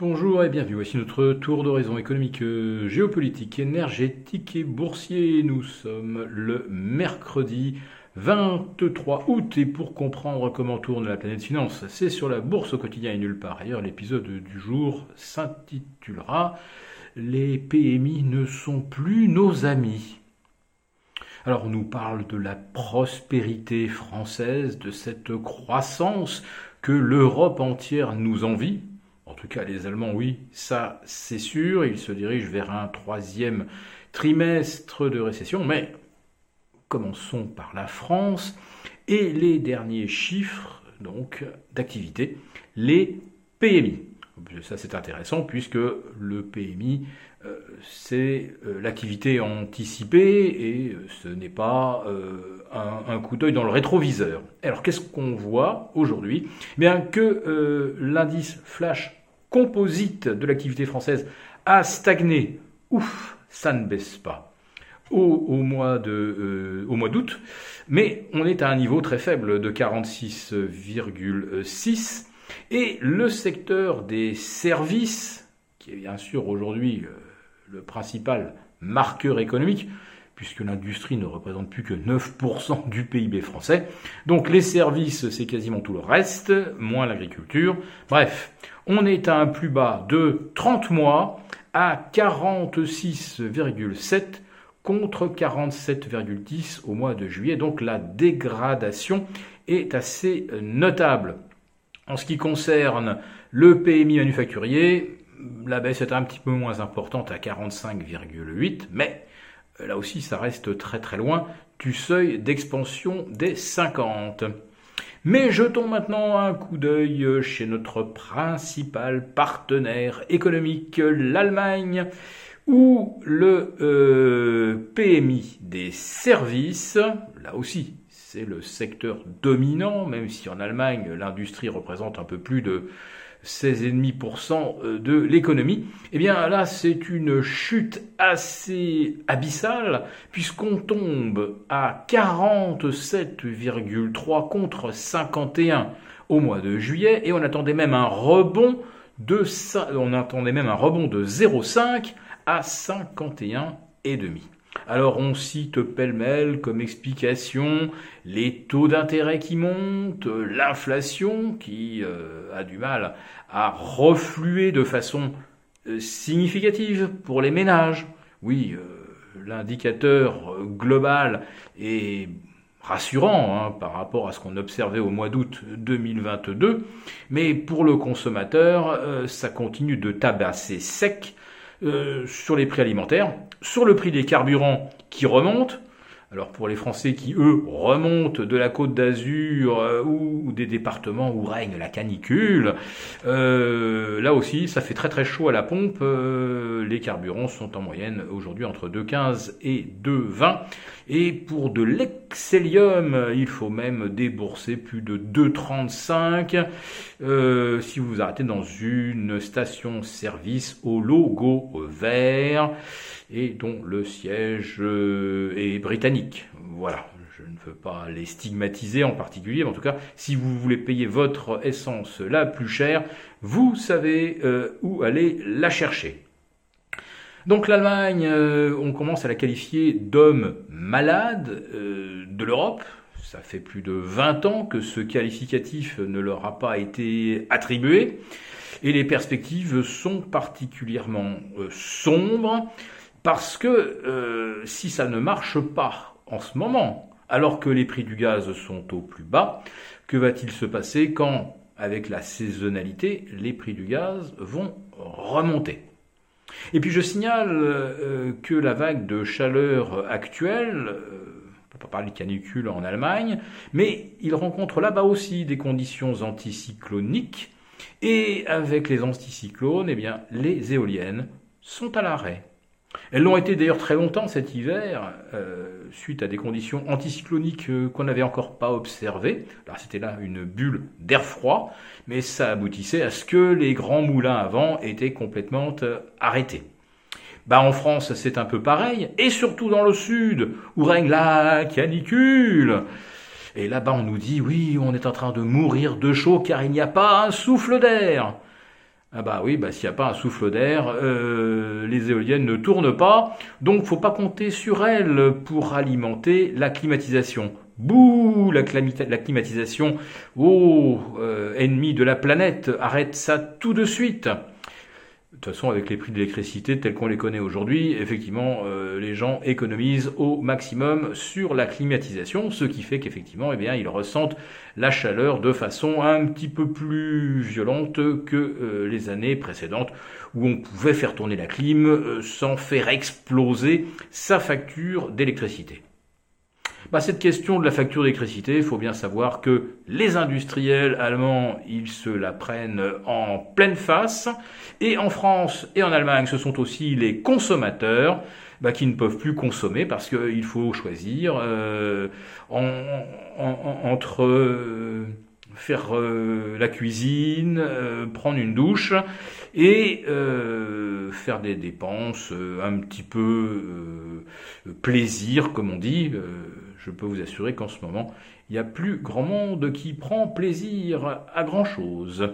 Bonjour et bienvenue. Voici notre tour d'horizon économique, géopolitique, énergétique et boursier. Nous sommes le mercredi 23 août et pour comprendre comment tourne la planète finance, c'est sur la bourse au quotidien et nulle part ailleurs. L'épisode du jour s'intitulera Les PMI ne sont plus nos amis. Alors on nous parle de la prospérité française, de cette croissance que l'Europe entière nous envie, en tout cas, les Allemands, oui, ça c'est sûr. Ils se dirigent vers un troisième trimestre de récession. Mais commençons par la France et les derniers chiffres donc d'activité, les PMI. Ça c'est intéressant puisque le PMI euh, c'est euh, l'activité anticipée et euh, ce n'est pas un, coup d'œil dans le rétroviseur. Alors qu'est-ce qu'on voit aujourd'hui? Eh Bien que l'indice flash composite de l'activité française a stagné. Ouf, ça ne baisse pas. Au, mois de, euh, au mois d'août, mais on est à un niveau très faible de 46,6 et le secteur des services, qui est bien sûr aujourd'hui euh, le principal marqueur économique, puisque l'industrie ne représente plus que 9% du PIB français. Donc les services, c'est quasiment tout le reste, moins l'agriculture. Bref, on est à un plus bas de 30 mois à 46,7 contre 47,10 au mois de juillet. Donc la dégradation est assez notable. En ce qui concerne le PMI manufacturier, la baisse est un petit peu moins importante à 45,8, mais là aussi ça reste très très loin du seuil d'expansion des 50. Mais jetons maintenant un coup d'œil chez notre principal partenaire économique, l'Allemagne, où le euh, PMI des services, là aussi c'est le secteur dominant, même si en Allemagne l'industrie représente un peu plus de 16,5% euh, de l'économie, eh bien là c'est une chute assez abyssale puisqu'on tombe à 47,3 contre 51 au mois de juillet et on attendait même un rebond de on attendait même un rebond de 0,5 à 51,5. Alors on cite pêle-mêle comme explication les taux d'intérêt qui montent, l'inflation qui euh, a du mal à refluer de façon euh, significative pour les ménages. Oui, euh, l'indicateur global est rassurant hein, par rapport à ce qu'on observait au mois d'août 2022, mais pour le consommateur, ça continue de tabasser sec euh, sur les prix alimentaires, sur le prix des carburants qui remonte. Alors pour les Français qui, eux, remontent de la côte d'Azur euh, ou, des départements où règne la canicule, euh, là aussi, ça fait très très chaud à la pompe. les carburants sont en moyenne aujourd'hui entre 2,15 et 2,20. Et pour de l'excellium, il faut même débourser plus de 2,35 euh, si vous vous arrêtez dans une station-service au logo vert et dont le siège euh, est britannique. Voilà, je ne veux pas les stigmatiser en particulier, mais en tout cas, si vous voulez payer votre essence la plus chère, vous savez euh, où aller la chercher. Donc l'Allemagne, euh, on commence à la qualifier d'homme malade euh, de l'Europe. Ça fait plus de 20 ans que ce qualificatif ne leur a pas été attribué. Et les perspectives sont particulièrement sombres parce que si ça ne marche pas en ce moment, alors que les prix du gaz sont au plus bas, que va-t-il se passer quand, avec la saisonnalité, les prix du gaz vont remonter? Et puis je signale euh, que la vague de chaleur actuelle, euh, on ne peut pas parler de canicule en Allemagne, mais il rencontre là-bas aussi des conditions anticycloniques. Et avec les anticyclones, eh bien, les éoliennes sont à l'arrêt. Elles l'ont été d'ailleurs très longtemps cet hiver, euh, suite à des conditions anticycloniques euh, qu'on n'avait encore pas observées. Alors c'était là une bulle d'air froid, mais ça aboutissait à ce que les grands moulins à vent étaient complètement euh, arrêtés. Bah en France c'est un peu pareil, et surtout dans le sud, où règne la canicule. Et là-bas on nous dit oui, on est en train de mourir de chaud car il n'y a pas un souffle d'air. Ah bah oui, bah s'il n'y a pas un souffle d'air, euh, les éoliennes ne tournent pas, donc faut pas compter sur elles pour alimenter la climatisation. Bouh, la, climatisation, oh, euh, ennemi de la planète, arrête ça tout de suite. De toute façon, avec les prix de l'électricité tels qu'on les connaît aujourd'hui, effectivement, euh, les gens économisent au maximum sur la climatisation, ce qui fait qu'effectivement, eh bien, ils ressentent la chaleur de façon un petit peu plus violente que euh, les années précédentes, où on pouvait faire tourner la clim euh, sans faire exploser sa facture d'électricité. Bah, cette question de la facture d'électricité, il faut bien savoir que les industriels allemands, ils se la prennent en pleine face, et en France et en Allemagne, ce sont aussi les consommateurs bah, qui ne peuvent plus consommer parce qu'il faut choisir euh, entre euh, faire euh, la cuisine, prendre une douche et faire des dépenses un petit peu plaisir, comme on dit je peux vous assurer qu'en ce moment, il n'y a plus grand monde qui prend plaisir à grand chose.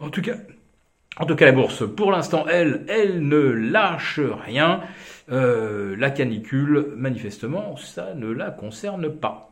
En tout cas, en tout cas, la bourse, pour l'instant, elle, elle ne lâche rien. Euh, la canicule, manifestement, ça ne la concerne pas.